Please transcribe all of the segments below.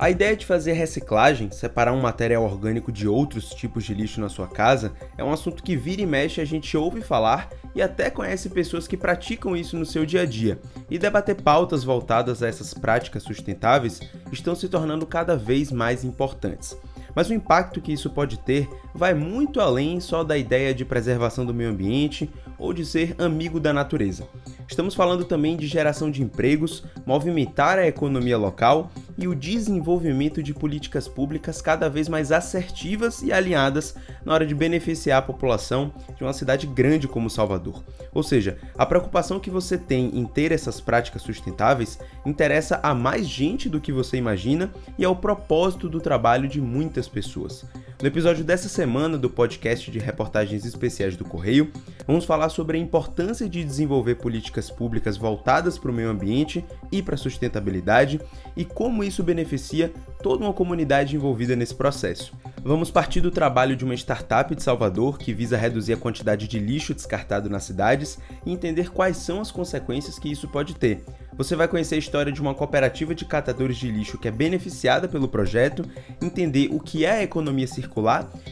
A ideia de fazer reciclagem, separar um material orgânico de outros tipos de lixo na sua casa, é um assunto que vira e mexe a gente ouve falar e até conhece pessoas que praticam isso no seu dia a dia. E debater pautas voltadas a essas práticas sustentáveis estão se tornando cada vez mais importantes. Mas o impacto que isso pode ter vai muito além só da ideia de preservação do meio ambiente ou de ser amigo da natureza. Estamos falando também de geração de empregos, movimentar a economia local e o desenvolvimento de políticas públicas cada vez mais assertivas e alinhadas na hora de beneficiar a população de uma cidade grande como Salvador. Ou seja, a preocupação que você tem em ter essas práticas sustentáveis interessa a mais gente do que você imagina e é o propósito do trabalho de muitas pessoas. No episódio dessa semana do podcast de reportagens especiais do Correio, vamos falar sobre a importância de desenvolver políticas públicas voltadas para o meio ambiente e para a sustentabilidade e como isso beneficia toda uma comunidade envolvida nesse processo. Vamos partir do trabalho de uma startup de Salvador que visa reduzir a quantidade de lixo descartado nas cidades e entender quais são as consequências que isso pode ter. Você vai conhecer a história de uma cooperativa de catadores de lixo que é beneficiada pelo projeto, entender o que é a economia circular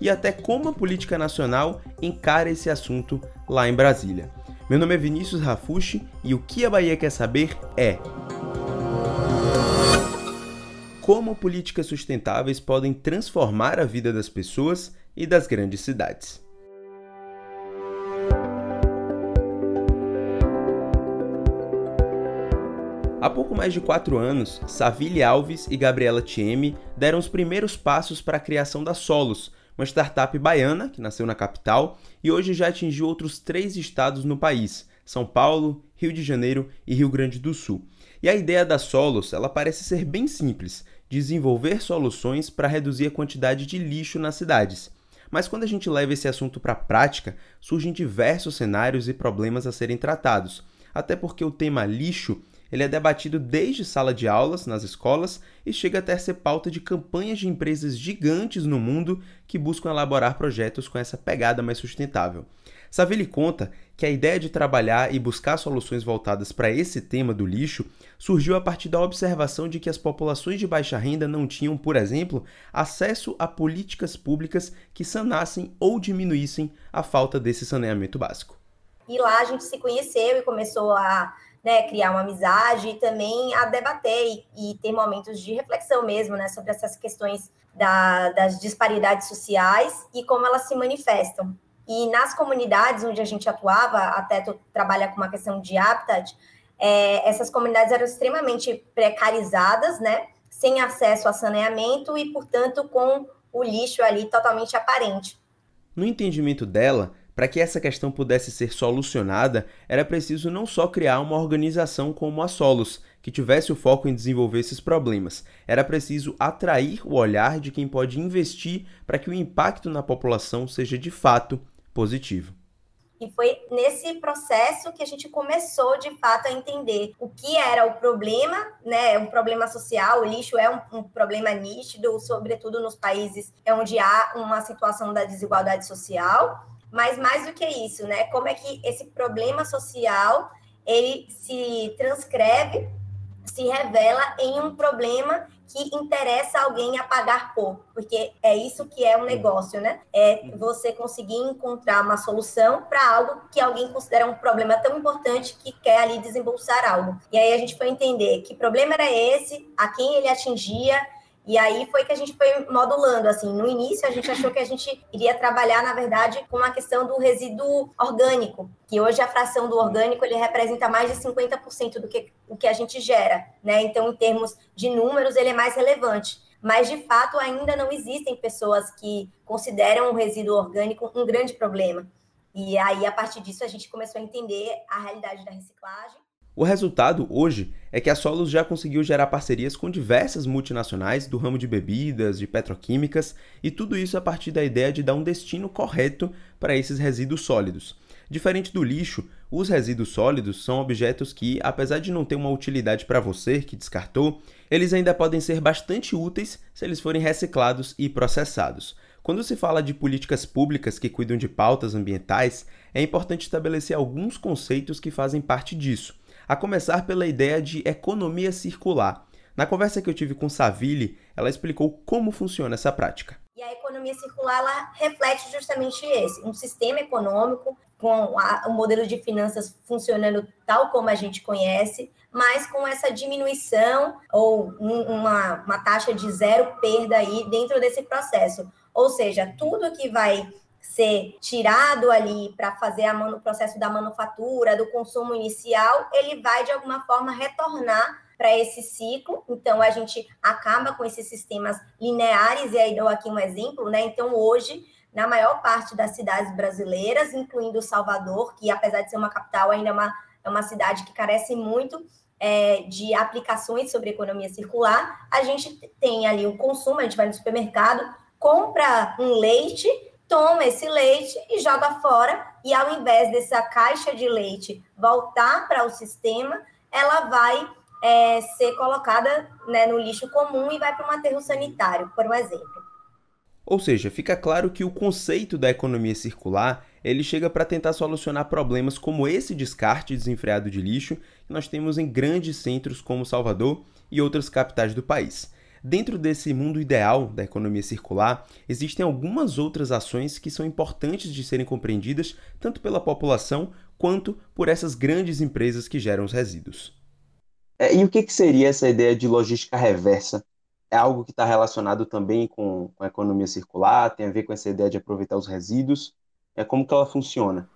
e até como a política nacional encara esse assunto lá em Brasília. Meu nome é Vinícius Rafushi e o que a Bahia quer saber é como políticas sustentáveis podem transformar a vida das pessoas e das grandes cidades. Há pouco mais de quatro anos, Savile Alves e Gabriela Thieme deram os primeiros passos para a criação da Solos, uma startup baiana que nasceu na capital e hoje já atingiu outros três estados no país: São Paulo, Rio de Janeiro e Rio Grande do Sul. E a ideia da Solos, ela parece ser bem simples: desenvolver soluções para reduzir a quantidade de lixo nas cidades. Mas quando a gente leva esse assunto para a prática, surgem diversos cenários e problemas a serem tratados, até porque o tema lixo ele é debatido desde sala de aulas nas escolas e chega até ser pauta de campanhas de empresas gigantes no mundo que buscam elaborar projetos com essa pegada mais sustentável. Saville conta que a ideia de trabalhar e buscar soluções voltadas para esse tema do lixo surgiu a partir da observação de que as populações de baixa renda não tinham, por exemplo, acesso a políticas públicas que sanassem ou diminuíssem a falta desse saneamento básico. E lá a gente se conheceu e começou a né, criar uma amizade e também a debater e, e, ter momentos de reflexão mesmo, né, sobre essas questões da, das disparidades sociais e como elas se manifestam. E nas comunidades onde a gente atuava, até tu trabalha com uma questão de habitat, é, essas comunidades eram extremamente precarizadas, né, sem acesso a saneamento e, portanto, com o lixo ali totalmente aparente. No entendimento dela, para que essa questão pudesse ser solucionada, era preciso não só criar uma organização como a Solos, que tivesse o foco em desenvolver esses problemas, era preciso atrair o olhar de quem pode investir para que o impacto na população seja de fato positivo. E foi nesse processo que a gente começou, de fato, a entender o que era o problema, né? Um problema social, o lixo é um, um, problema nítido, sobretudo nos países onde há uma situação da desigualdade social. Mas mais do que isso, né? Como é que esse problema social ele se transcreve, se revela em um problema que interessa alguém a pagar por, porque é isso que é um negócio, né? É você conseguir encontrar uma solução para algo que alguém considera um problema tão importante que quer ali desembolsar algo. E aí a gente foi entender que problema era esse, a quem ele atingia, e aí foi que a gente foi modulando, assim, no início a gente achou que a gente iria trabalhar, na verdade, com a questão do resíduo orgânico, que hoje a fração do orgânico ele representa mais de 50% do que o que a gente gera, né? Então, em termos de números, ele é mais relevante. Mas, de fato, ainda não existem pessoas que consideram o resíduo orgânico um grande problema. E aí, a partir disso, a gente começou a entender a realidade da reciclagem o resultado, hoje, é que a Solos já conseguiu gerar parcerias com diversas multinacionais do ramo de bebidas, de petroquímicas, e tudo isso a partir da ideia de dar um destino correto para esses resíduos sólidos. Diferente do lixo, os resíduos sólidos são objetos que, apesar de não ter uma utilidade para você que descartou, eles ainda podem ser bastante úteis se eles forem reciclados e processados. Quando se fala de políticas públicas que cuidam de pautas ambientais, é importante estabelecer alguns conceitos que fazem parte disso a começar pela ideia de economia circular. Na conversa que eu tive com Saville, ela explicou como funciona essa prática. E a economia circular ela reflete justamente esse, um sistema econômico com a, o modelo de finanças funcionando tal como a gente conhece, mas com essa diminuição ou uma, uma taxa de zero perda aí dentro desse processo. Ou seja, tudo que vai ser tirado ali para fazer o processo da manufatura, do consumo inicial, ele vai de alguma forma retornar para esse ciclo. Então, a gente acaba com esses sistemas lineares, e aí dou aqui um exemplo, né? Então, hoje, na maior parte das cidades brasileiras, incluindo Salvador, que apesar de ser uma capital, ainda é uma, é uma cidade que carece muito é, de aplicações sobre economia circular, a gente tem ali o consumo, a gente vai no supermercado, compra um leite, toma esse leite e joga fora, e ao invés dessa caixa de leite voltar para o sistema, ela vai é, ser colocada né, no lixo comum e vai para um aterro sanitário, por um exemplo. Ou seja, fica claro que o conceito da economia circular ele chega para tentar solucionar problemas como esse descarte desenfreado de lixo que nós temos em grandes centros como Salvador e outras capitais do país. Dentro desse mundo ideal da economia circular, existem algumas outras ações que são importantes de serem compreendidas tanto pela população quanto por essas grandes empresas que geram os resíduos. É, e o que, que seria essa ideia de logística reversa? É algo que está relacionado também com, com a economia circular? Tem a ver com essa ideia de aproveitar os resíduos? É como que ela funciona?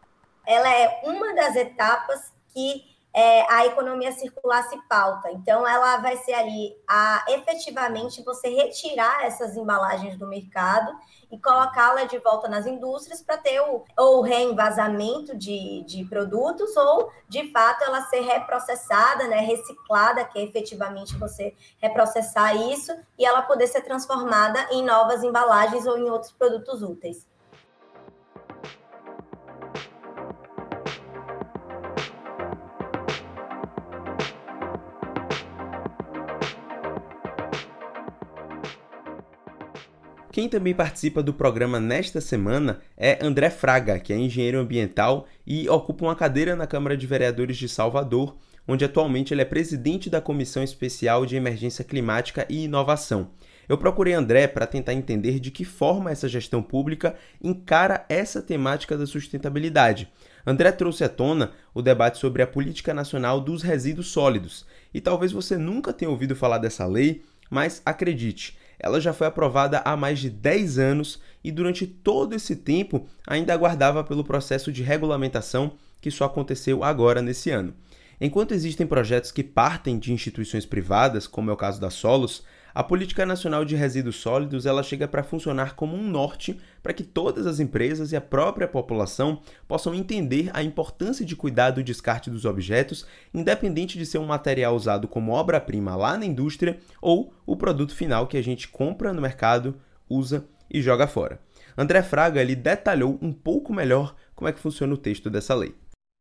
Ela é uma das etapas que é, a economia circular se pauta. Então, ela vai ser ali a efetivamente você retirar essas embalagens do mercado e colocá-la de volta nas indústrias para ter o ou reenvasamento de, de produtos ou, de fato, ela ser reprocessada, né, reciclada, que é efetivamente você reprocessar isso e ela poder ser transformada em novas embalagens ou em outros produtos úteis. Quem também participa do programa nesta semana é André Fraga, que é engenheiro ambiental e ocupa uma cadeira na Câmara de Vereadores de Salvador, onde atualmente ele é presidente da Comissão Especial de Emergência Climática e Inovação. Eu procurei André para tentar entender de que forma essa gestão pública encara essa temática da sustentabilidade. André trouxe à tona o debate sobre a política nacional dos resíduos sólidos. E talvez você nunca tenha ouvido falar dessa lei, mas acredite, ela já foi aprovada há mais de 10 anos e durante todo esse tempo ainda aguardava pelo processo de regulamentação que só aconteceu agora nesse ano. Enquanto existem projetos que partem de instituições privadas, como é o caso da Solos, a Política Nacional de Resíduos Sólidos ela chega para funcionar como um norte para que todas as empresas e a própria população possam entender a importância de cuidar do descarte dos objetos, independente de ser um material usado como obra-prima lá na indústria ou o produto final que a gente compra no mercado, usa e joga fora. André Fraga ele detalhou um pouco melhor como é que funciona o texto dessa lei.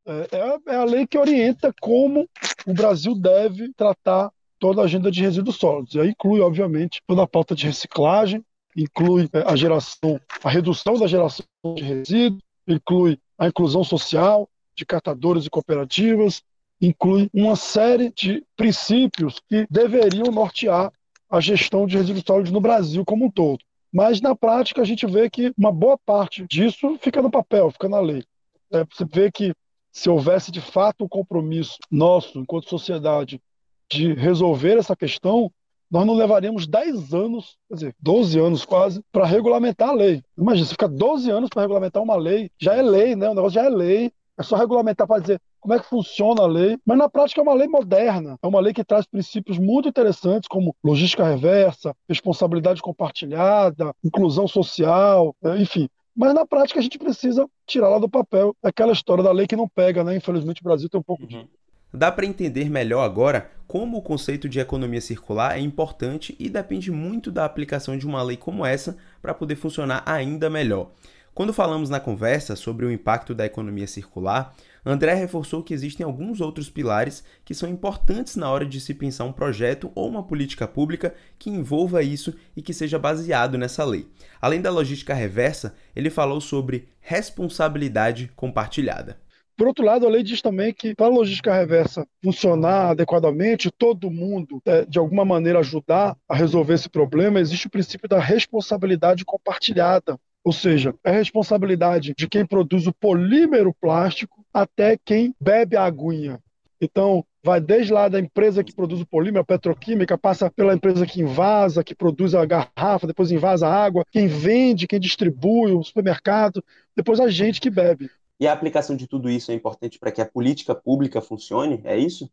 É, é a, é a lei que orienta como o Brasil deve tratar toda a agenda de resíduos sólidos. E aí inclui, obviamente, toda a pauta de reciclagem, inclui é, a geração, a redução da geração de resíduos, inclui a inclusão social de catadores e cooperativas, inclui uma série de princípios que deveriam nortear a gestão de resíduos sólidos no Brasil como um todo. Mas na prática a gente vê que uma boa parte disso fica no papel, fica na lei. É, você vê que se houvesse de fato um compromisso nosso, enquanto sociedade, de resolver essa questão, nós não levaríamos 10 anos, quer dizer, 12 anos quase, para regulamentar a lei. Imagina, você fica 12 anos para regulamentar uma lei, já é lei, né? O negócio já é lei. É só regulamentar para dizer como é que funciona a lei, mas na prática é uma lei moderna, é uma lei que traz princípios muito interessantes como logística reversa, responsabilidade compartilhada, inclusão social, né? enfim. Mas na prática a gente precisa tirar lá do papel aquela história da lei que não pega, né? Infelizmente o Brasil tem um pouco uhum. Dá para entender melhor agora como o conceito de economia circular é importante e depende muito da aplicação de uma lei como essa para poder funcionar ainda melhor. Quando falamos na conversa sobre o impacto da economia circular, André reforçou que existem alguns outros pilares que são importantes na hora de se pensar um projeto ou uma política pública que envolva isso e que seja baseado nessa lei. Além da logística reversa, ele falou sobre responsabilidade compartilhada. Por outro lado, a lei diz também que para a logística reversa funcionar adequadamente, todo mundo, é, de alguma maneira, ajudar a resolver esse problema, existe o princípio da responsabilidade compartilhada. Ou seja, é responsabilidade de quem produz o polímero plástico até quem bebe a aguinha. Então, vai desde lá da empresa que produz o polímero, a petroquímica, passa pela empresa que invasa, que produz a garrafa, depois invasa a água, quem vende, quem distribui, o supermercado, depois a gente que bebe. E a aplicação de tudo isso é importante para que a política pública funcione? É isso?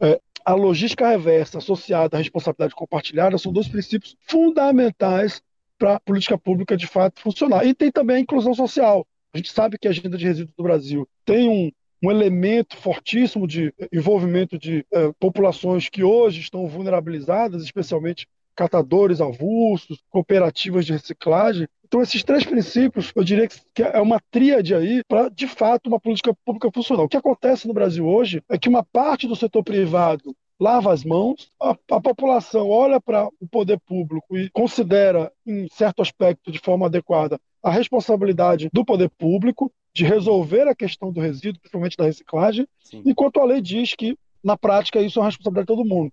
É, a logística reversa associada à responsabilidade compartilhada são dois princípios fundamentais para a política pública de fato funcionar. E tem também a inclusão social. A gente sabe que a agenda de resíduos do Brasil tem um, um elemento fortíssimo de envolvimento de é, populações que hoje estão vulnerabilizadas, especialmente catadores avulsos, cooperativas de reciclagem. Então, esses três princípios, eu diria que é uma tríade aí para, de fato, uma política pública funcional. O que acontece no Brasil hoje é que uma parte do setor privado lava as mãos, a, a população olha para o poder público e considera, em certo aspecto, de forma adequada, a responsabilidade do poder público de resolver a questão do resíduo, principalmente da reciclagem, Sim. enquanto a lei diz que, na prática, isso é uma responsabilidade de todo mundo.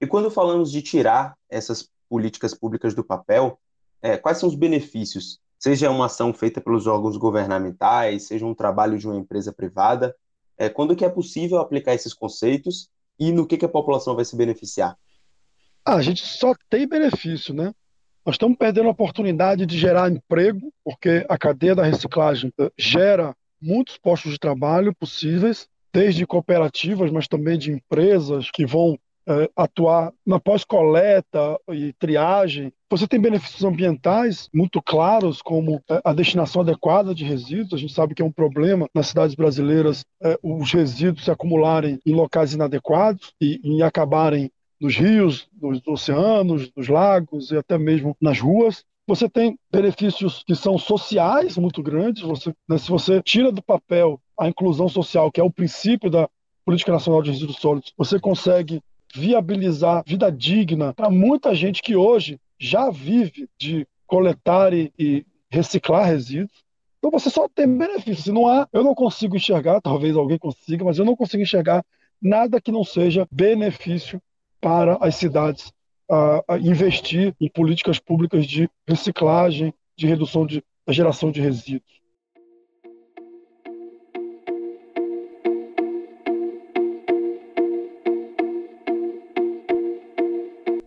E quando falamos de tirar essas políticas públicas do papel, é, quais são os benefícios? Seja uma ação feita pelos órgãos governamentais, seja um trabalho de uma empresa privada, é, quando que é possível aplicar esses conceitos e no que, que a população vai se beneficiar? Ah, a gente só tem benefício, né? Nós estamos perdendo a oportunidade de gerar emprego, porque a cadeia da reciclagem eh, gera muitos postos de trabalho possíveis, desde cooperativas, mas também de empresas que vão é, atuar na pós-coleta e triagem. Você tem benefícios ambientais muito claros, como é, a destinação adequada de resíduos. A gente sabe que é um problema nas cidades brasileiras é, os resíduos se acumularem em locais inadequados e, e acabarem nos rios, nos oceanos, nos lagos e até mesmo nas ruas. Você tem benefícios que são sociais muito grandes. Você, né, se você tira do papel a inclusão social, que é o princípio da Política Nacional de Resíduos Sólidos, você consegue viabilizar vida digna para muita gente que hoje já vive de coletar e, e reciclar resíduos. Então você só tem benefício. Se não há, eu não consigo enxergar, talvez alguém consiga, mas eu não consigo enxergar nada que não seja benefício para as cidades uh, investir em políticas públicas de reciclagem, de redução de, da geração de resíduos.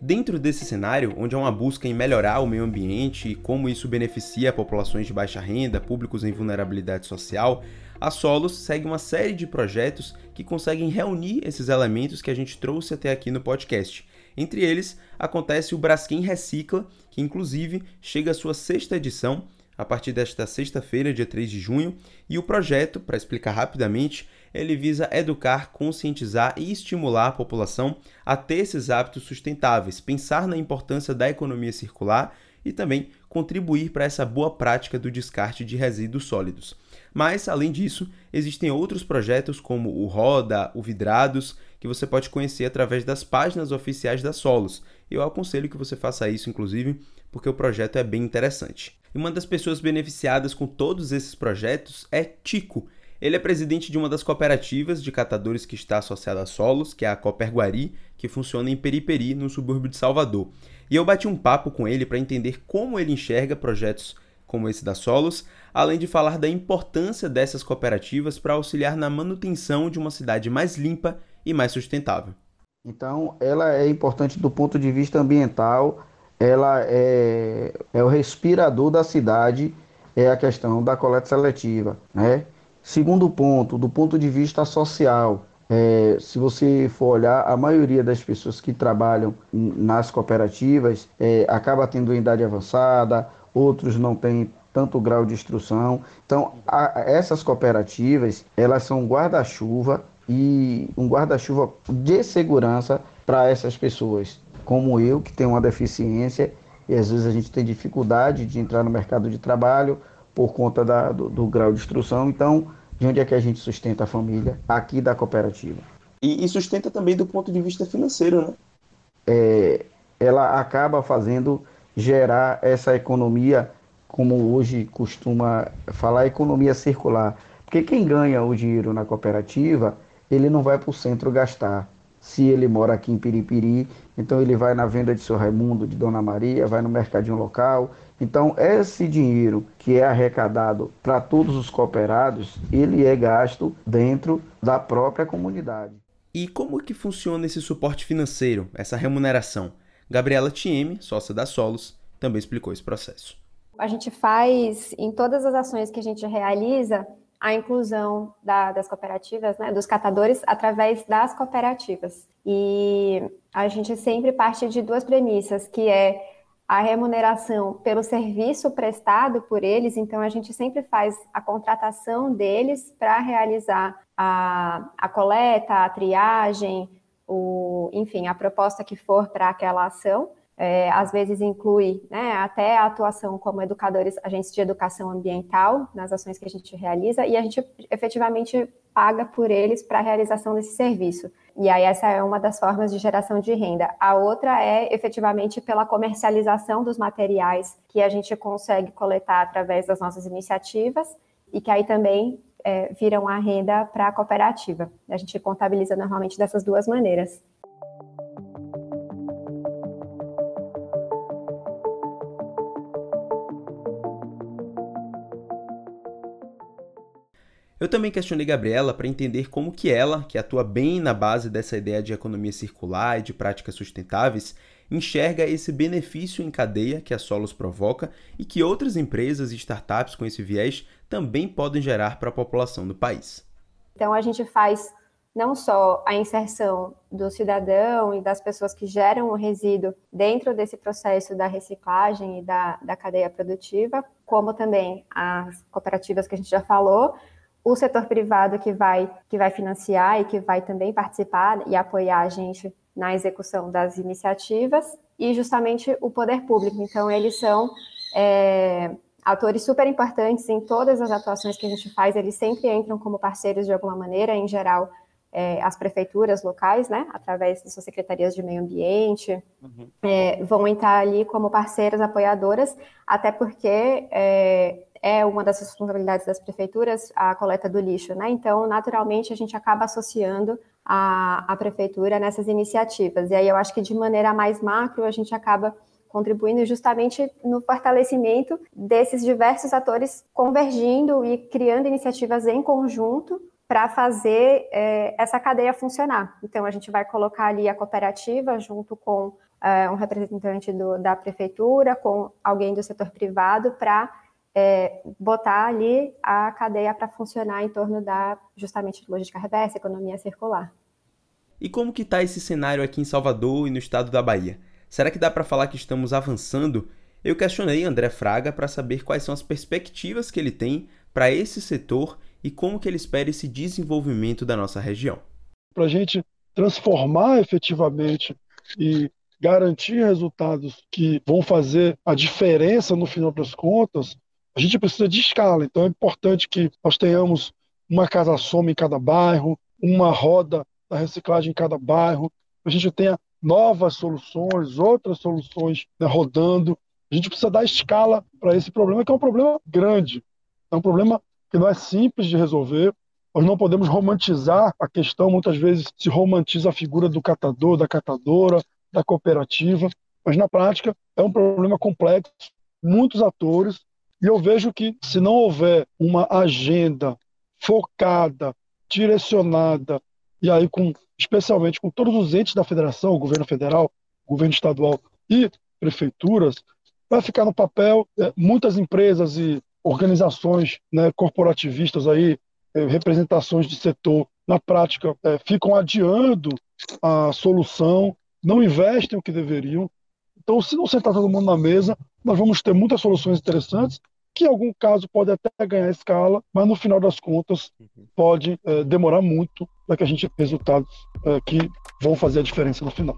Dentro desse cenário, onde há uma busca em melhorar o meio ambiente e como isso beneficia populações de baixa renda, públicos em vulnerabilidade social, a Solos segue uma série de projetos que conseguem reunir esses elementos que a gente trouxe até aqui no podcast. Entre eles, acontece o Braskem Recicla, que inclusive chega à sua sexta edição a partir desta sexta-feira, dia 3 de junho, e o projeto, para explicar rapidamente, ele visa educar, conscientizar e estimular a população a ter esses hábitos sustentáveis, pensar na importância da economia circular e também contribuir para essa boa prática do descarte de resíduos sólidos. Mas, além disso, existem outros projetos como o Roda, o Vidrados, que você pode conhecer através das páginas oficiais da Solos. Eu aconselho que você faça isso, inclusive, porque o projeto é bem interessante. E uma das pessoas beneficiadas com todos esses projetos é Tico, ele é presidente de uma das cooperativas de catadores que está associada a Solos, que é a Coperguari, que funciona em Periperi, no subúrbio de Salvador. E eu bati um papo com ele para entender como ele enxerga projetos como esse da Solos, além de falar da importância dessas cooperativas para auxiliar na manutenção de uma cidade mais limpa e mais sustentável. Então, ela é importante do ponto de vista ambiental, ela é, é o respirador da cidade, é a questão da coleta seletiva, né? Segundo ponto, do ponto de vista social, é, se você for olhar, a maioria das pessoas que trabalham nas cooperativas é, acaba tendo idade avançada, outros não têm tanto grau de instrução. Então, a, essas cooperativas, elas são guarda-chuva e um guarda-chuva de segurança para essas pessoas, como eu, que tenho uma deficiência e às vezes a gente tem dificuldade de entrar no mercado de trabalho por conta da, do, do, grau de instrução. Então, de onde é que a gente sustenta a família? Aqui da cooperativa. E, e sustenta também do ponto de vista financeiro, né? É, ela acaba fazendo gerar essa economia, como hoje costuma falar, economia circular, Porque quem ganha o dinheiro na cooperativa, ele não vai para o centro gastar. Se ele mora aqui em Piripiri, então ele vai na venda de seu Raimundo, de Dona Maria, vai no mercadinho local. Então, esse dinheiro que é arrecadado para todos os cooperados, ele é gasto dentro da própria comunidade. E como que funciona esse suporte financeiro, essa remuneração? Gabriela Tieme, sócia da Solos, também explicou esse processo. A gente faz, em todas as ações que a gente realiza, a inclusão da, das cooperativas, né, dos catadores, através das cooperativas. E a gente sempre parte de duas premissas, que é a remuneração pelo serviço prestado por eles, então a gente sempre faz a contratação deles para realizar a, a coleta, a triagem, o, enfim, a proposta que for para aquela ação. É, às vezes inclui né, até a atuação como educadores, agentes de educação ambiental nas ações que a gente realiza, e a gente efetivamente paga por eles para a realização desse serviço. E aí essa é uma das formas de geração de renda. A outra é efetivamente pela comercialização dos materiais que a gente consegue coletar através das nossas iniciativas e que aí também é, viram a renda para a cooperativa. A gente contabiliza normalmente dessas duas maneiras. Eu também questionei Gabriela para entender como que ela, que atua bem na base dessa ideia de economia circular e de práticas sustentáveis, enxerga esse benefício em cadeia que a Solos provoca e que outras empresas e startups com esse viés também podem gerar para a população do país. Então a gente faz não só a inserção do cidadão e das pessoas que geram o resíduo dentro desse processo da reciclagem e da, da cadeia produtiva, como também as cooperativas que a gente já falou, o setor privado que vai, que vai financiar e que vai também participar e apoiar a gente na execução das iniciativas, e justamente o poder público. Então, eles são é, atores super importantes em todas as atuações que a gente faz, eles sempre entram como parceiros de alguma maneira, em geral, é, as prefeituras locais, né, através de suas secretarias de meio ambiente, uhum. é, vão entrar ali como parceiras apoiadoras, até porque é, uma das responsabilidades das prefeituras a coleta do lixo, né? Então, naturalmente, a gente acaba associando a, a prefeitura nessas iniciativas. E aí eu acho que de maneira mais macro a gente acaba contribuindo justamente no fortalecimento desses diversos atores convergindo e criando iniciativas em conjunto para fazer é, essa cadeia funcionar. Então, a gente vai colocar ali a cooperativa junto com é, um representante do, da prefeitura, com alguém do setor privado, para é, botar ali a cadeia para funcionar em torno da justamente logística reversa, economia circular. E como que está esse cenário aqui em Salvador e no estado da Bahia? Será que dá para falar que estamos avançando? Eu questionei André Fraga para saber quais são as perspectivas que ele tem para esse setor e como que ele espera esse desenvolvimento da nossa região. Para a gente transformar efetivamente e garantir resultados que vão fazer a diferença no final das contas, a gente precisa de escala, então é importante que nós tenhamos uma casa soma em cada bairro, uma roda da reciclagem em cada bairro, a gente tenha novas soluções, outras soluções né, rodando. A gente precisa dar escala para esse problema, que é um problema grande, é um problema que não é simples de resolver. Nós não podemos romantizar a questão, muitas vezes se romantiza a figura do catador, da catadora, da cooperativa, mas na prática é um problema complexo, muitos atores, e eu vejo que se não houver uma agenda focada, direcionada, e aí com especialmente com todos os entes da federação, governo federal, governo estadual e prefeituras, vai ficar no papel é, muitas empresas e organizações né, corporativistas aí, é, representações de setor, na prática, é, ficam adiando a solução, não investem o que deveriam. Então, se não sentar todo mundo na mesa, nós vamos ter muitas soluções interessantes, que em algum caso pode até ganhar escala, mas no final das contas uhum. pode é, demorar muito para que a gente tenha resultados é, que vão fazer a diferença no final.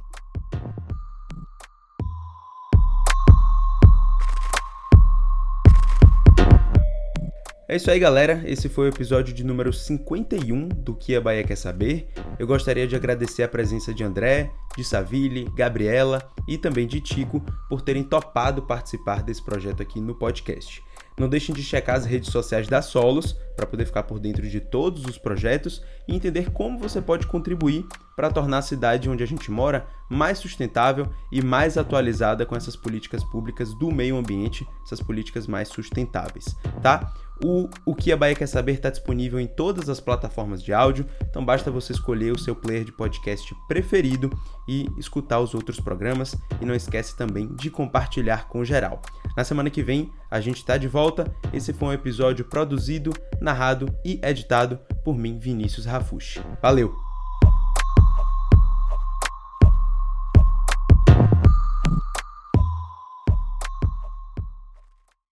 É isso aí, galera. Esse foi o episódio de número 51 do Que a Bahia Quer Saber. Eu gostaria de agradecer a presença de André, de Saville, Gabriela e também de Tico por terem topado participar desse projeto aqui no podcast. Não deixem de checar as redes sociais da Solos para poder ficar por dentro de todos os projetos e entender como você pode contribuir para tornar a cidade onde a gente mora mais sustentável e mais atualizada com essas políticas públicas do meio ambiente, essas políticas mais sustentáveis, tá? O, o que a Bahia quer saber está disponível em todas as plataformas de áudio, então basta você escolher o seu player de podcast preferido e escutar os outros programas. E não esquece também de compartilhar com geral. Na semana que vem a gente está de volta. Esse foi um episódio produzido, narrado e editado por mim, Vinícius Rafushi. Valeu!